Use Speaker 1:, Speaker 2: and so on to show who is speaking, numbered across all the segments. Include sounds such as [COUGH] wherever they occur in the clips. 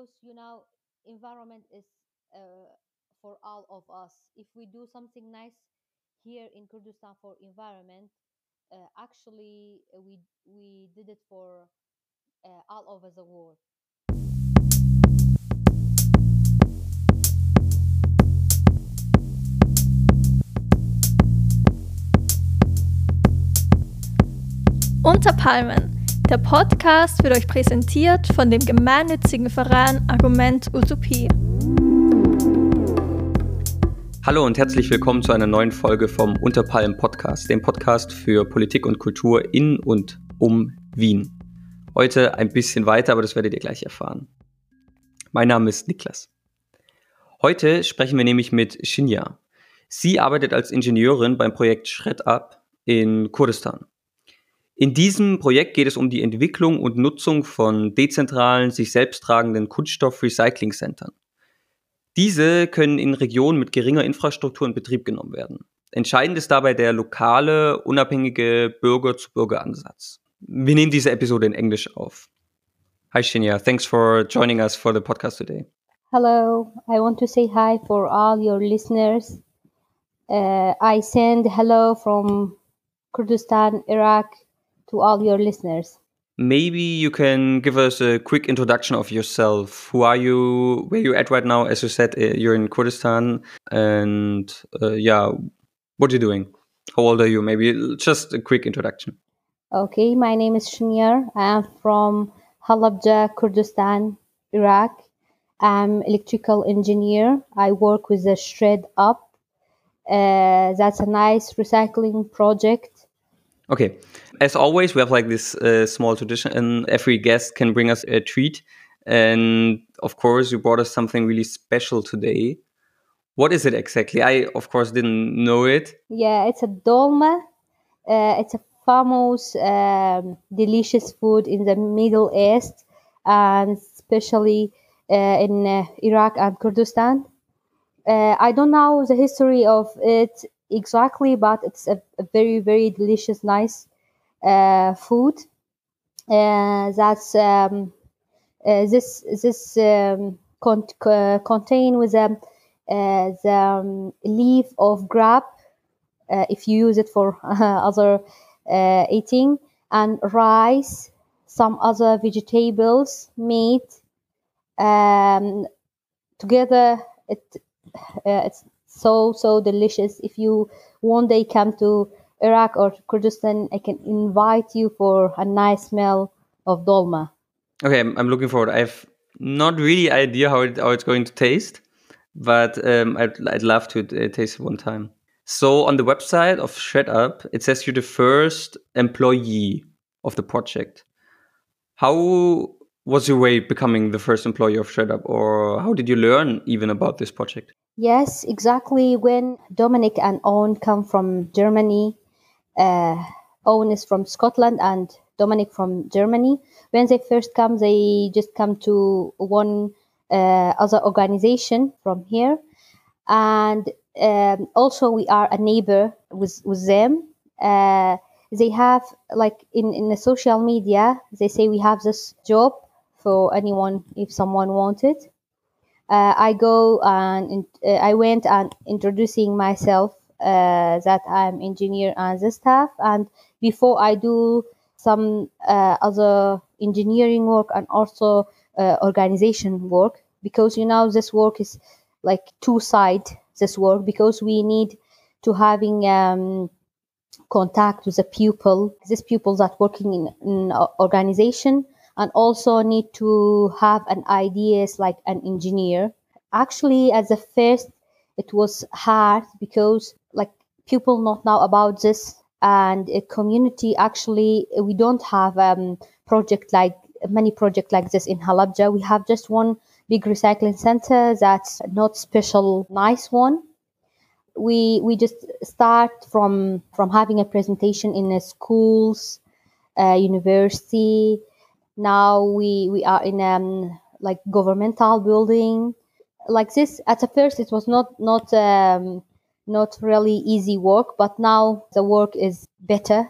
Speaker 1: because you know environment is uh, for all of us if we do something nice here in kurdistan for environment uh, actually uh, we we did it for uh, all over the world
Speaker 2: Unter Palmen. Der Podcast wird euch präsentiert von dem gemeinnützigen Verein Argument Utopie.
Speaker 3: Hallo und herzlich willkommen zu einer neuen Folge vom Unterpalmen Podcast, dem Podcast für Politik und Kultur in und um Wien. Heute ein bisschen weiter, aber das werdet ihr gleich erfahren. Mein Name ist Niklas. Heute sprechen wir nämlich mit Shinya. Sie arbeitet als Ingenieurin beim Projekt Shred Up in Kurdistan. In diesem Projekt geht es um die Entwicklung und Nutzung von dezentralen, sich selbst tragenden Kunststoff-Recycling-Centern. Diese können in Regionen mit geringer Infrastruktur in Betrieb genommen werden. Entscheidend ist dabei der lokale, unabhängige Bürger-zu-Bürger-Ansatz. Wir nehmen diese Episode in Englisch auf. Hi Shinya, thanks for joining us for the podcast today.
Speaker 1: hello i want to say hi for all your listeners uh, i send hello from kurdistan iraq to all your listeners.
Speaker 3: Maybe you can give us a quick introduction of yourself. Who are you? Where you at right now? As you said, uh, you're in Kurdistan, and uh, yeah, what are you doing? How old are you? Maybe just a quick introduction.
Speaker 1: Okay, my name is Shunyar. I am from Halabja, Kurdistan, Iraq. I'm electrical engineer. I work with the Shred Up. Uh, that's a nice recycling project
Speaker 3: Okay. As always, we have like this uh, small tradition, and every guest can bring us a treat. And of course, you brought us something really special today. What is it exactly? I, of course, didn't know it.
Speaker 1: Yeah, it's a dolma. Uh, it's a famous, um, delicious food in the Middle East, and especially uh, in uh, Iraq and Kurdistan. Uh, I don't know the history of it exactly, but it's a, a very very delicious, nice uh, food. Uh, that's um, uh, this this um, con- contain with a um, uh, the um, leaf of grape uh, if you use it for [LAUGHS] other uh, eating and rice, some other vegetables, meat. Um, together, it it's so so delicious. If you one day come to Iraq or Kurdistan, I can invite you for a nice meal of dolma.
Speaker 3: Okay, I'm, looking forward. I've not really idea how it how it's going to taste, but um, I'd I'd love to uh, taste it one time. So on the website of Shred Up, it says you're the first employee of the project. How was your way becoming the first employee of Shred Up, or how did you learn even about this project?
Speaker 1: Yes, exactly. When Dominic and Owen come from Germany, uh, Owen is from Scotland and Dominic from Germany. When they first come, they just come to one uh, other organization from here, and um, also we are a neighbor with with them. Uh, they have like in in the social media, they say we have this job for anyone if someone wanted uh, I go and uh, I went and introducing myself uh, that I'm engineer and the staff. And before I do some uh, other engineering work and also uh, organization work, because you know this work is like two side this work because we need to having um, contact with the pupil, these pupils that working in, in organization and also need to have an ideas like an engineer. Actually at the first it was hard because like people not know about this and a community actually we don't have um project like many project like this in halabja. We have just one big recycling center that's not special nice one. We we just start from from having a presentation in schools uh, university now we we are in um like governmental building like this at the first it was not not um, not really easy work but now the work is better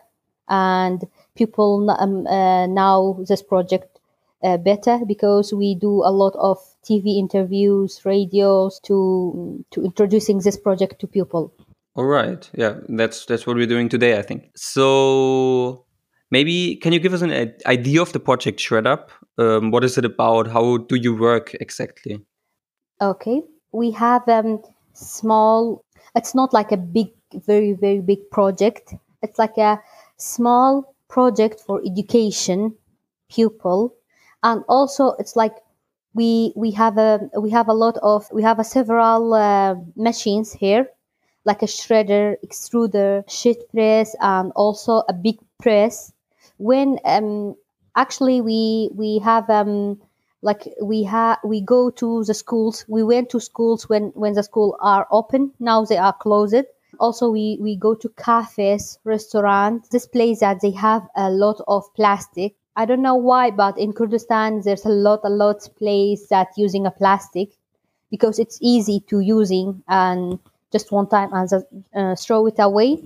Speaker 1: and people um, uh, now this project uh, better because we do a lot of TV interviews, radios to to introducing this project to people.
Speaker 3: All right. Yeah, that's that's what we're doing today, I think. So maybe can you give us an idea of the project Shred Up? Um, what is it about? How do you work exactly?
Speaker 1: Okay, we have um small. It's not like a big, very very big project. It's like a small project for education pupil, and also it's like we we have a we have a lot of we have a several uh, machines here like a shredder, extruder, sheet press, and also a big press. When um, actually we we have um, like we have we go to the schools. We went to schools when when the school are open. Now they are closed. Also, we we go to cafes, restaurants. This place that they have a lot of plastic. I don't know why, but in Kurdistan there's a lot a lot place that using a plastic because it's easy to using and just one time and uh, throw it away.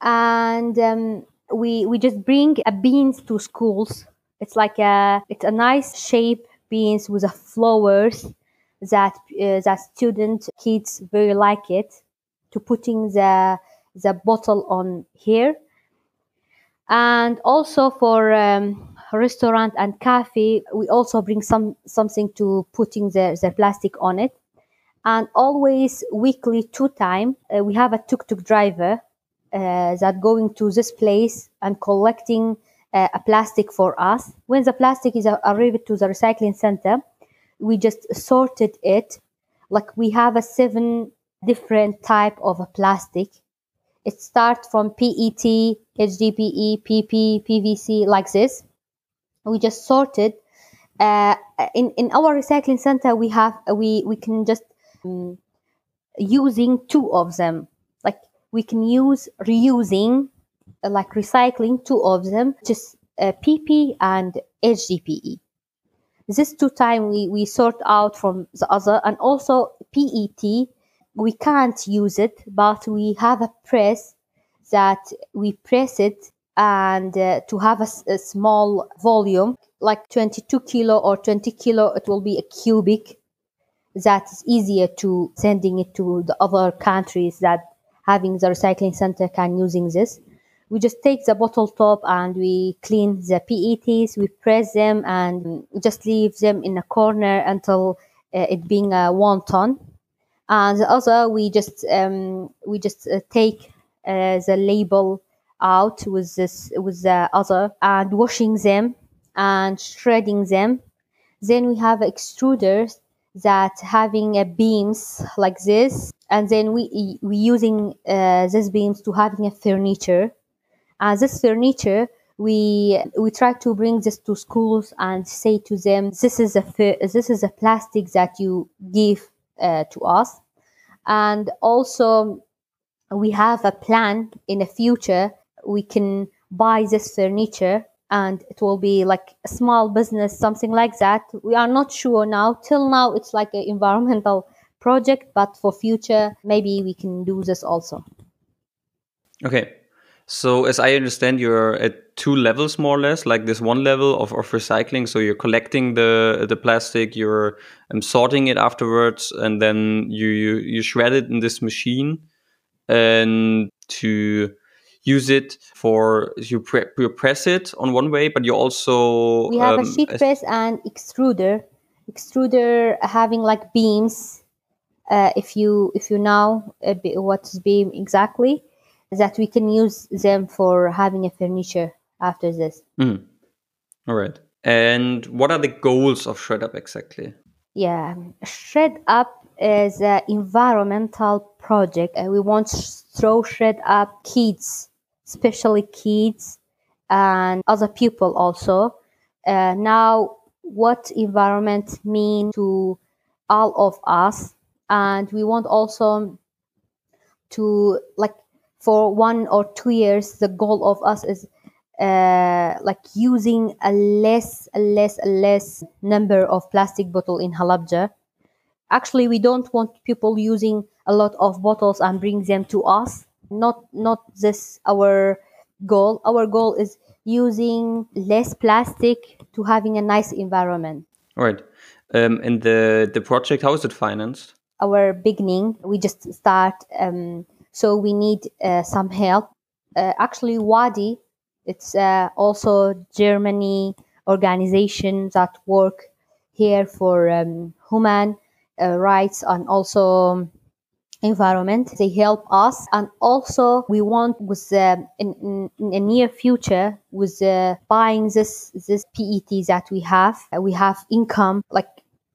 Speaker 1: And um, we we just bring a beans to schools. It's like a it's a nice shape beans with a flowers that uh, that student kids very like it. To putting the the bottle on here, and also for um, restaurant and cafe, we also bring some something to putting the, the plastic on it and always weekly two time uh, we have a tuk-tuk driver that going to this place and collecting uh, a plastic for us. When the plastic is arrived to the recycling center we just sorted it. Like we have a seven different type of plastic. It starts from pet hdpe pp pvc like this. We just sorted uh, in in our recycling center we have we we can just um, using two of them we can use reusing uh, like recycling two of them just uh, pp and hdpe this two time we, we sort out from the other and also pet we can't use it but we have a press that we press it and uh, to have a, a, small volume like 22 kilo or 20 kilo it will be a cubic that is easier to sending it to the other countries that having the recycling center can using this. We just take the bottle top and we clean the pets we press them and just leave them in a corner until uh, it being a one ton. And the other we just um, we just uh, take uh, the label out with this with the other and washing them and shredding them. Then we have extruders that having a beams like this and then we we using uh, these beams to having a furniture. And this furniture we we try to bring this to schools and say to them this is a this is a plastic that you give uh, to us. And also we have a plan in the future we can buy this furniture and it will be like a small business something like that. We are not sure now. Till now it's like an environmental project but for future maybe we can do this also
Speaker 3: okay so as i understand you're at two levels more or less like this one level of, of recycling so you're collecting the the plastic you're um, sorting it afterwards and then you, you you shred it in this machine and to use it for you, pre- you press it on one way, but you also
Speaker 1: we have um, a sheet press and extruder. Extruder having like beams. Uh, if you if you know what's beam exactly, that we can use them for having a furniture after this.
Speaker 3: Mm. All right. And what are the goals of Shred Up exactly?
Speaker 1: Yeah, Shred Up is an environmental project. Uh, we want to throw Shred Up kids especially kids and other people also. Uh, now, what environment mean to all of us, and we want also to like for one or two years. The goal of us is uh, like using a less, a less, a less number of plastic bottle in Halabja. Actually, we don't want people using a lot of bottles and bring them to us not not this our goal our goal is using less plastic to having a nice environment.
Speaker 3: Right. Um, and the the project, how is it financed?
Speaker 1: Our beginning, we just start. Um, so we need uh, some help. Uh, actually, Wadi, it's uh, also Germany organization that work here for um, human uh, rights and also environment. They help us, and also we want with uh, in, in, near future with uh, buying this this PET that we have. We have income like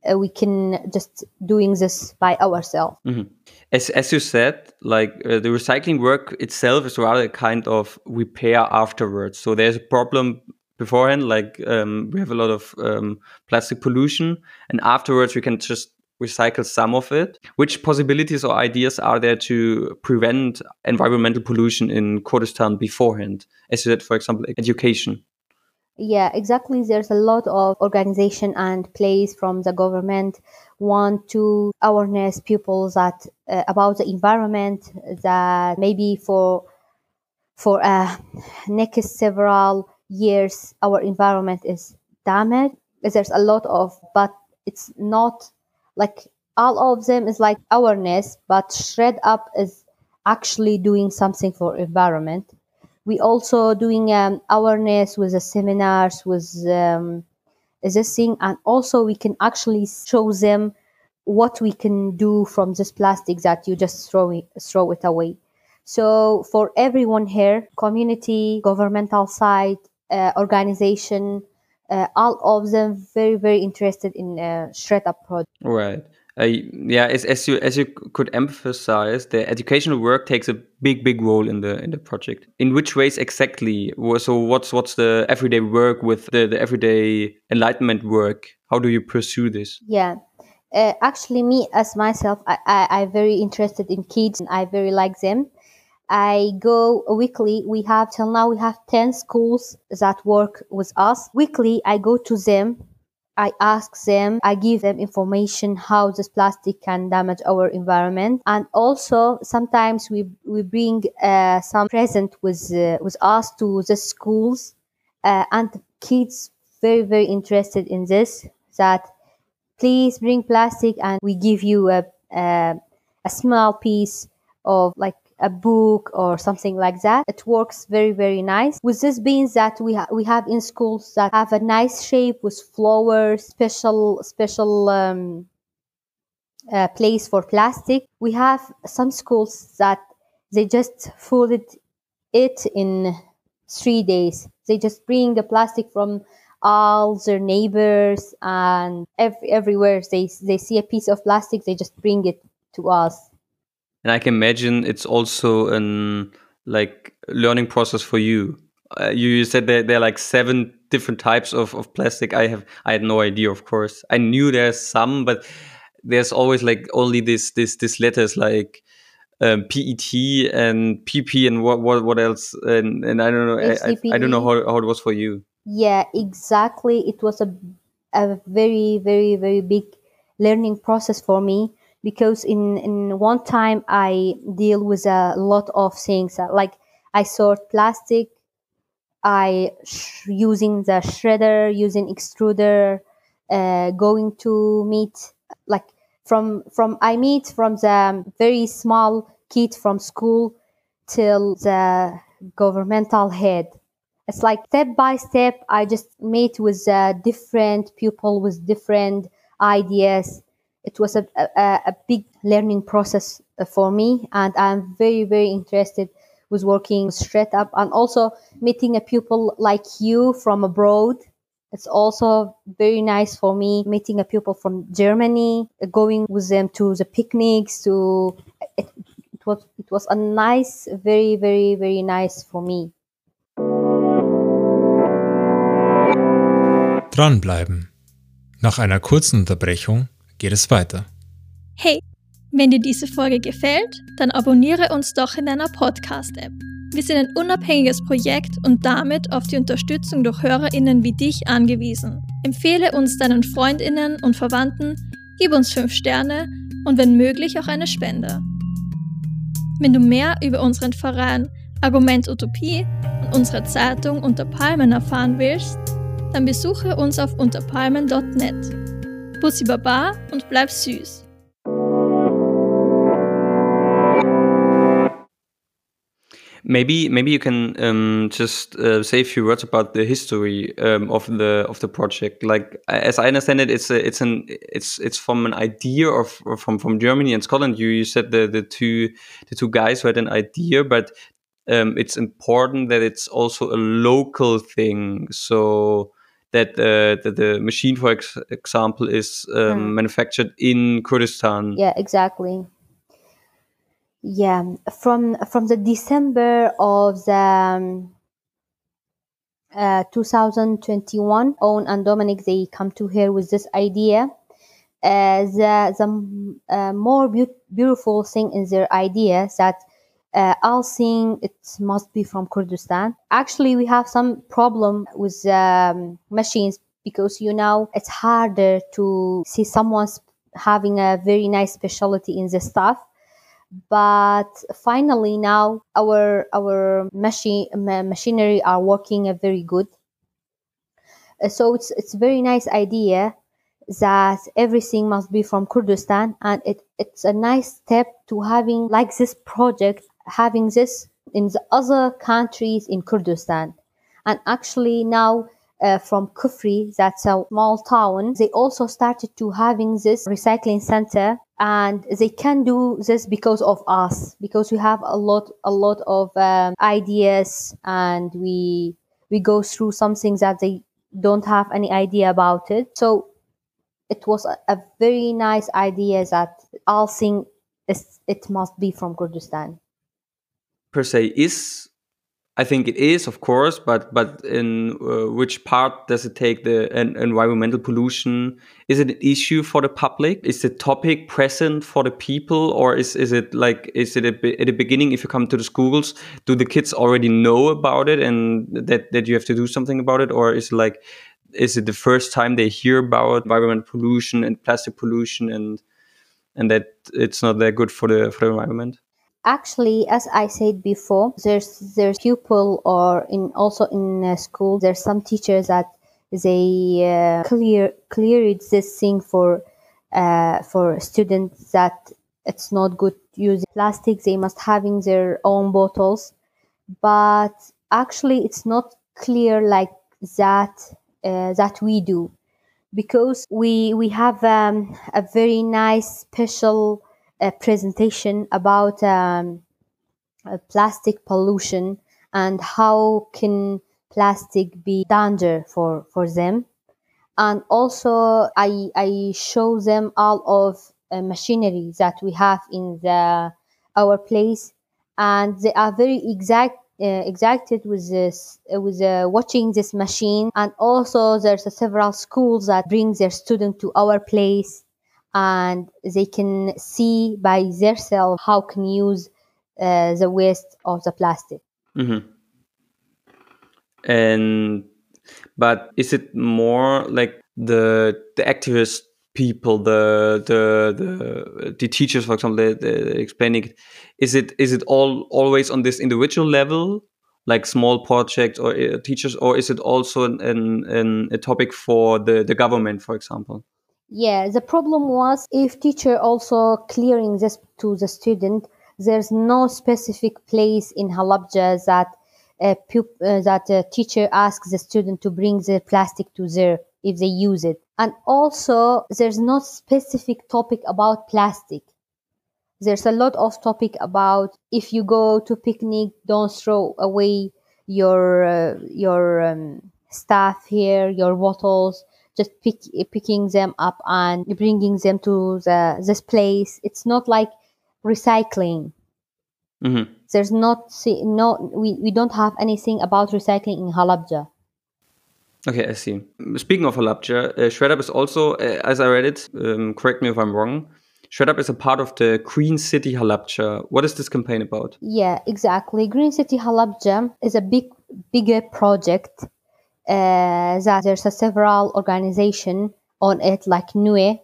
Speaker 1: uh, we can just doing this by ourselves.
Speaker 3: Mm-hmm. As as you said, like uh, the recycling work itself is rather a kind of repair afterwards. So there's a problem beforehand, like um, we have a lot of um, plastic pollution, and afterwards we can just recycle some of it. Which possibilities or ideas are there to prevent environmental pollution in Kurdistan beforehand? As you said, for example, education.
Speaker 1: Yeah, exactly. There's a lot of organization and place from the government want to awareness people that uh, about the environment that maybe for for uh, next several years our environment is damaged. There's a lot of, but it's not like all of them is like awareness, but shred up is actually doing something for environment. We also doing um, awareness with the seminars with um, this thing, and also we can actually show them what we can do from this plastic that you just throw it, throw it away. So for everyone here, community, governmental side, uh, organization, uh, all of them very very interested in uh, shred up project.
Speaker 3: Right. Uh, yeah, as, as you as you could emphasize, the educational work takes a big big role in the in the project. In which ways exactly? So what's what's the everyday work with the, the everyday enlightenment work? How do you pursue this?
Speaker 1: Yeah. Uh, actually, me as myself, I, I I very interested in kids and I very like them. I go weekly. We have till now we have 10 schools that work with us. Weekly, I go to them. I ask them, I give them information how this plastic can damage our environment. And also sometimes we, we bring uh, some present with, uh, with us to the schools uh, and kids very, very interested in this that please bring plastic and we give you a, a, a small piece of like a book or something like that. It works very, very nice. With this beans that we, ha- we have in schools that have a nice shape with flowers, special, special, um, uh, place for plastic. We have some schools that they just folded it in three days. They just bring the plastic from all their neighbors and every, everywhere they, they see a piece of plastic, they just bring it to us
Speaker 3: and I can imagine it's also an like learning process for you. Uh, you, you said that there are like seven different types of, of plastic. I have I had no idea, of course. I knew there's some, but there's always like only this this this letters like um, PET and PP and what what what else and and I don't know I, I, I, don't know how, how it was for you.
Speaker 1: Yeah, exactly. It was a a very very very big learning process for me because in in one time I deal with a lot of things uh, like I sort plastic, I sh- using the shredder, using extruder, uh, going to meet like from from I meet from the very small kid from school till the governmental head. It's like step by step. I just meet with uh, different people with different ideas it was a, a, a big learning process uh, for me and i'm very very interested with working Shred Up and also meeting a pupil like you from abroad. It's also very nice for me meeting a pupil from germany going with them to the picnics to it, it was it was a nice very very very nice for me.
Speaker 4: Dranbleiben. Nach einer kurzen Unterbrechung geht es weiter.
Speaker 2: Hey, wenn dir diese Folge gefällt, dann abonniere uns doch in deiner Podcast-App. Wir sind ein unabhängiges Projekt und damit auf die Unterstützung durch HörerInnen wie dich angewiesen. Empfehle uns deinen FreundInnen und Verwandten, gib uns 5 Sterne und wenn möglich auch eine Spende. Wenn du mehr über unseren Verein Argument Utopie und unsere Zeitung Unter Palmen erfahren willst, dann besuche uns auf unterpalmen.net. Baba und bleib süß.
Speaker 3: Maybe maybe you can um, just uh, say a few words about the history um, of the of the project. Like as I understand it, it's a, it's an it's it's from an idea of from from Germany and Scotland. You you said the the two the two guys who had an idea, but um, it's important that it's also a local thing. So that uh, that the machine, for ex example, is mm. manufactured in Kurdistan.
Speaker 1: Yeah, exactly. Yeah, from from the December of the um, uh, 2021, Owen and Dominic they come to here with this idea. Uh, the the uh, more be beautiful thing in their idea that uh, all seeing it must be from Kurdistan. Actually, we have some problem with um, machines because you know it's harder to see someone's having a very nice specialty in the stuff but finally now our our machine machinery are working very good uh, so it's it's a very nice idea that everything must be from Kurdistan and it, it's a nice step to having like this project having this in the other countries in Kurdistan. And actually now uh, from Kifri, that's a small town, they also started to having this recycling center. And they can do this because of us because we have a lot a lot of um, ideas and we we go through some things that they don't have any idea about it. So it was a, a very nice idea that all thing is it must be from kurdistan
Speaker 3: per se is I think it is, of course, but but in uh, which part does it take the en environmental pollution? Is it an issue for the public? Is the topic present for the people, or is is it like is it at the beginning? If you come to the schools, do the kids already know about it and that that you have to do something about it, or is it like is it the first time they hear about environmental pollution and plastic pollution and and that it's not that good for the for the environment?
Speaker 1: Actually as i said before there's there's pupil or in also in school there's some teachers that they uh, clear cleared this thing for uh, for students that it's not good using plastic. They must having their own bottles. But actually it's not clear like that uh, that we do. Because we we have um, a very nice special a presentation about um, plastic pollution and how can plastic be danger for for them. And also i i show them all of uh, machinery that we have in the our place. And they are very exact uh, with this uh, with uh, watching this machine. And also there's several schools that bring their student to our place and they can see by themselves how can use uh, the waste of the plastic.
Speaker 3: Mm-hmm. And but is it more like the the activist people, the the the, the teachers, for example, they, they explaining it? Is it is it all always on this individual level? like small projects or uh, teachers or is it also an, an, a topic for the, the government for example
Speaker 1: yeah, the problem was if teacher also clearing this to the student, there's no specific place in Halabja that a pup- uh, that a teacher asks the student to bring the plastic to there if they use it. And also there's no specific topic about plastic. There's a lot of topic about if you go to picnic, don't throw away your uh, your um, stuff here, your bottles just pick, picking them up and bringing them to the, this place. It's not like recycling. Mm-hmm. There's not no we, we don't have anything about recycling in Halabja.
Speaker 3: Okay, I see. Speaking of Halabja, uh, ShredUp is also, uh, as I read it, um, correct me if I'm wrong. ShredUp is a part of the Green City Halabja. What is this campaign about?
Speaker 1: Yeah, exactly. Green City Halabja is a big, bigger project uh, that there's a several organization on it like NUE,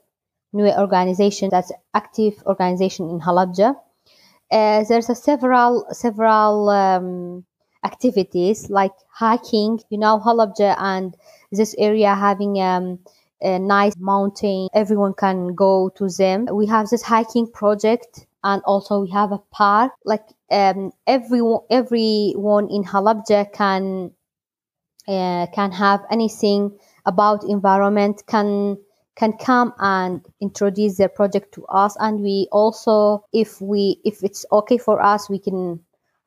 Speaker 1: NUE organization that's active organization in Halabja. Uh, there's a several several um, activities like hiking. You know, Halabja and this area having um, a nice mountain. Everyone can go to them. We have this hiking project and also we have a park. Like um, everyone, everyone in Halabja can uh, can have anything about environment can can come and introduce their project to us. And we also if we if it's okay for us we can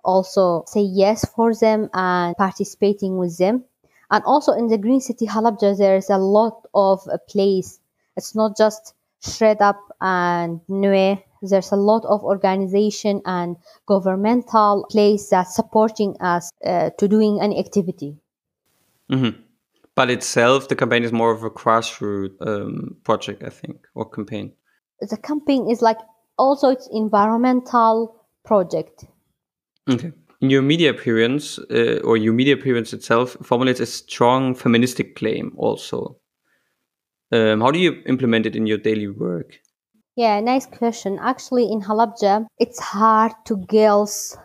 Speaker 1: also say yes for them and participating with them. And also in the green city halabja there's a lot of a place. It's not just shred up and Nue. there's a lot of organization and governmental place that's supporting us uh, to doing any activity
Speaker 3: mm-hmm. But itself, the campaign is more of a grassroots um, project, I think, or campaign.
Speaker 1: The campaign is like also it's environmental project.
Speaker 3: Okay. In your media appearance, uh, or your media appearance itself, formulates a strong feministic claim also. Um, how do you implement it in your daily work?
Speaker 1: Yeah, nice question. Actually, in Halabja, it's hard to girls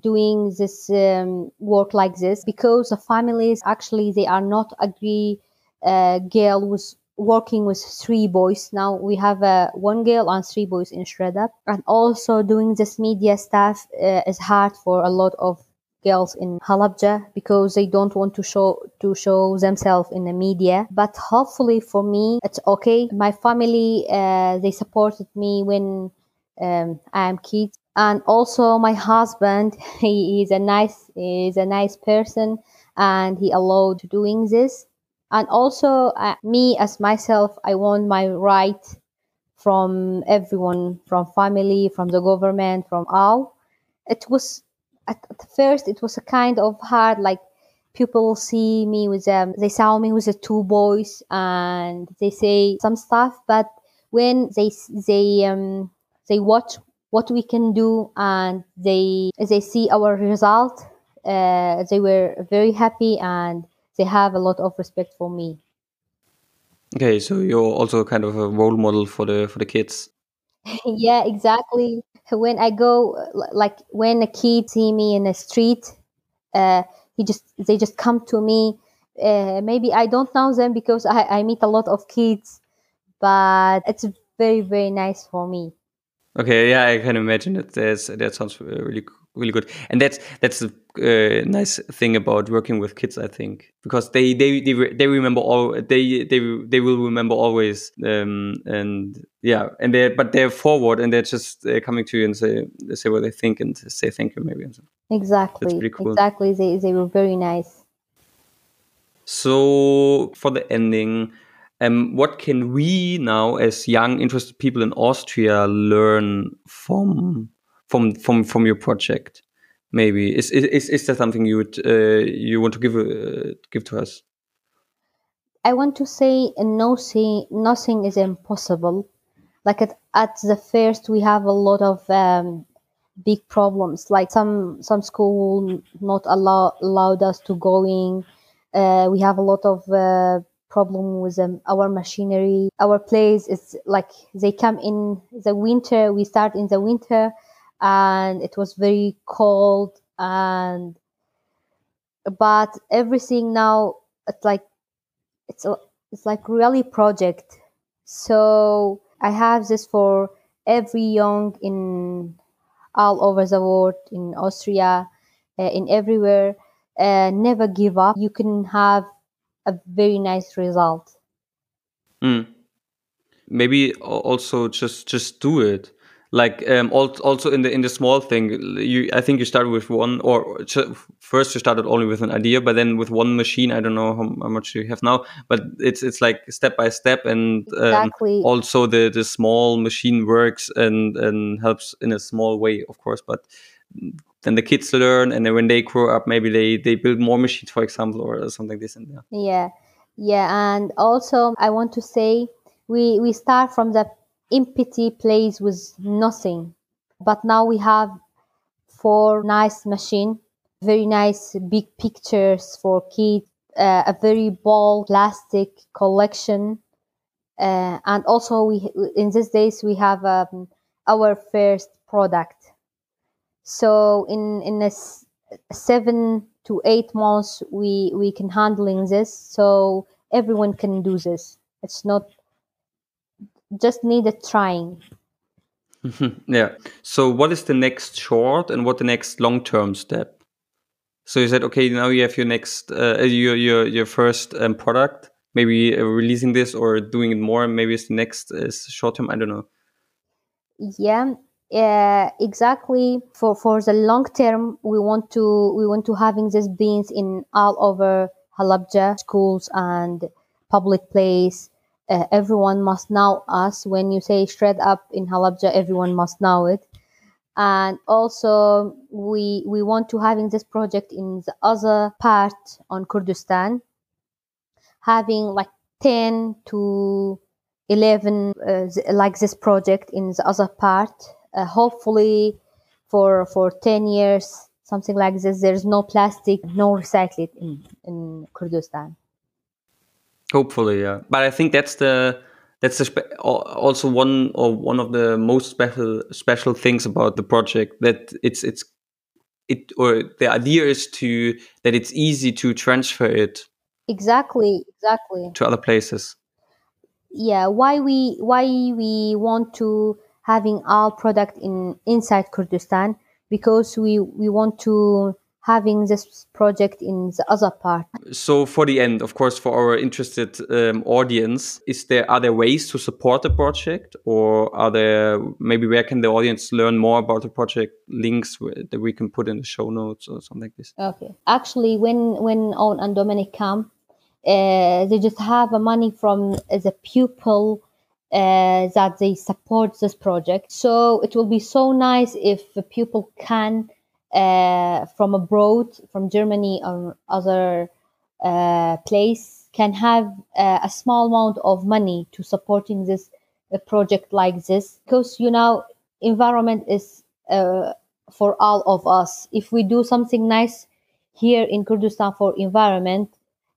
Speaker 1: doing this um, work like this because the families actually they are not agree uh, girl was working with three boys. Now we have uh, one girl and three boys in Shredder and also doing this media stuff uh, is hard for a lot of girls in Halabja because they don't want to show to show themselves in the media. But hopefully for me it's okay. My family uh, they supported me when um, I am kids and also my husband [LAUGHS] he is a nice is a nice person and he allowed doing this. And also uh, me as myself i want my right from everyone from family from the government from all. It was at, first it was a kind of hard like people see me with them they saw me with the two boys and they say some stuff but when they they um they watch what we can do and they they see our result. Uh, they were very happy and they have a lot of respect for me.
Speaker 3: Okay so you're also kind of a role model for the for the kids. [LAUGHS]
Speaker 1: Yeah exactly. When i go like when a kid see me in the street uh, he just they just come to me. Uh, maybe i don't know them because I, I meet a lot of kids but it's very very nice for me
Speaker 3: Okay, yeah, I can imagine that. There's, that sounds really really good, and that's that's a uh, nice thing about working with kids. I think because they they they, they remember all they they they will remember always, um, and yeah, and they but they're forward and they're just uh, coming to you and say they say what they think and say thank you maybe.
Speaker 1: Exactly, cool. exactly. They they were very nice.
Speaker 3: So for the ending um, what can we now, as young, interested people in Austria, learn from from from from your project? Maybe is is is there something you would uh, you want to give uh, give to us?
Speaker 1: I want to say nothing nothing is impossible. Like at, at the first, we have a lot of um, big problems. Like some some school not allow allowed us to going. Uh, we have a lot of uh, problem with um, our machinery. Our place is like they come in the winter. We start in the winter, and it was very cold. And but everything now it's like it's a, it's like really project. So I have this for every young in all over the world in Austria, uh, in everywhere. Uh, never give up. You can have a very nice result.
Speaker 3: Mm. Maybe also just just do it. Like um, also in the in the small thing, you I think you started with one or first you started only with an idea, but then with one machine. I don't know how, how much you have now, but it's it's like step by step, and
Speaker 1: um,
Speaker 3: also the the small machine works and and helps in a small way, of course. But then the kids learn and then when they grow up maybe they they build more machines for example or something like this and
Speaker 1: yeah yeah. Yeah and also i want to say we we start from the empty place with nothing. But now we have four nice machine very nice big pictures for kids uh, a very bold plastic collection. Uh, and also we in these days we have um, our first product so in in a seven to eight months we we can handling this. So everyone can do this. It's not just needed trying.
Speaker 3: Yeah. So what is the next short and what the next long term step? So you said okay now you have your next uh, your your your first um, product. Maybe uh, releasing this or doing it more. Maybe it's the next is short term i don't know.
Speaker 1: Yeah uh, exactly. For for the long term we want to we want to having these beans in all over halabja schools and public place. Uh, everyone must know us. When you say shred up in halabja everyone must know it. And also we we want to having this project in the other part on kurdistan. Having like 10 to 11 uh, like this project in the other part uh, hopefully for for 10 years something like this there's no plastic no recycling in in kurdistan.
Speaker 3: Hopefully yeah. But i think that's the that's the spe- also one or one of the most special special things about the project that it's it's it or the idea is to that it's easy to transfer it
Speaker 1: exactly exactly.
Speaker 3: to other places.
Speaker 1: Yeah why we why we want to having all product in inside Kurdistan because we we want to having this project in the other part.
Speaker 3: So for the end, of course, for our interested um, audience, is there are there ways to support the project, or are there maybe where can the audience learn more about the project? Links that we can put in the show notes or something like this.
Speaker 1: Okay, actually, when when Owen and Dominic come, uh, they just have a money from the pupil uh, that they support this project. So it will be so nice if people can uh, from abroad, from Germany or other uh, place, can have uh, a small amount of money to supporting this project like this. Because you know, environment is uh, for all of us. If we do something nice here in Kurdistan for environment,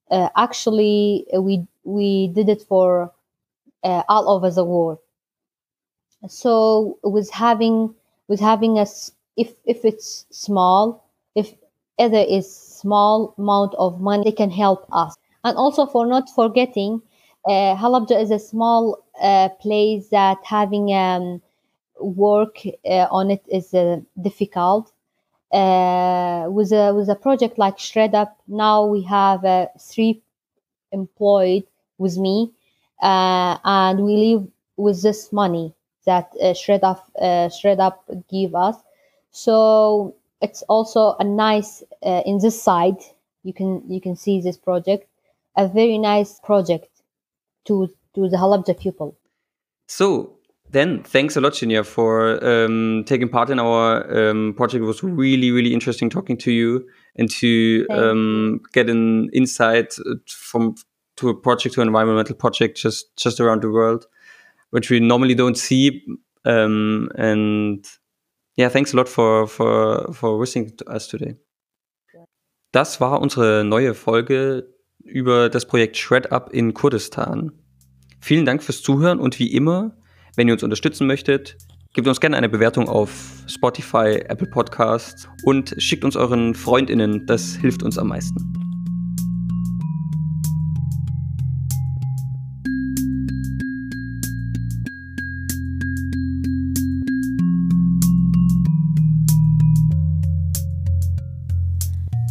Speaker 1: uh, actually we we did it for uh, all over the world. So with having with having a if if it's small, if either is small amount of money, they can help us. And also for not forgetting, uh, Halabja is a small uh, place that having um, work uh, on it is uh, difficult. Uh, with a with a project like Shred Up, now we have uh, three employed with me uh, and we live with this money that uh, shred up uh, shred up give us. So it's also a nice uh, in this side you can you can see this project a very nice project to to the halabja people.
Speaker 3: So then thanks a lot Shinya, for um, taking part in our um, project. It was really really interesting talking to you and to um, get an insight from to a project to an environmental project just just around the world which we normally don't see. Um, and yeah thanks a lot for for for listening to us today. Das war unsere neue Folge über das Projekt Shred Up in Kurdistan. Vielen Dank fürs Zuhören und wie immer wenn ihr uns unterstützen möchtet Gebt uns gerne eine Bewertung auf Spotify, Apple Podcasts und schickt uns euren FreundInnen, das hilft uns am meisten.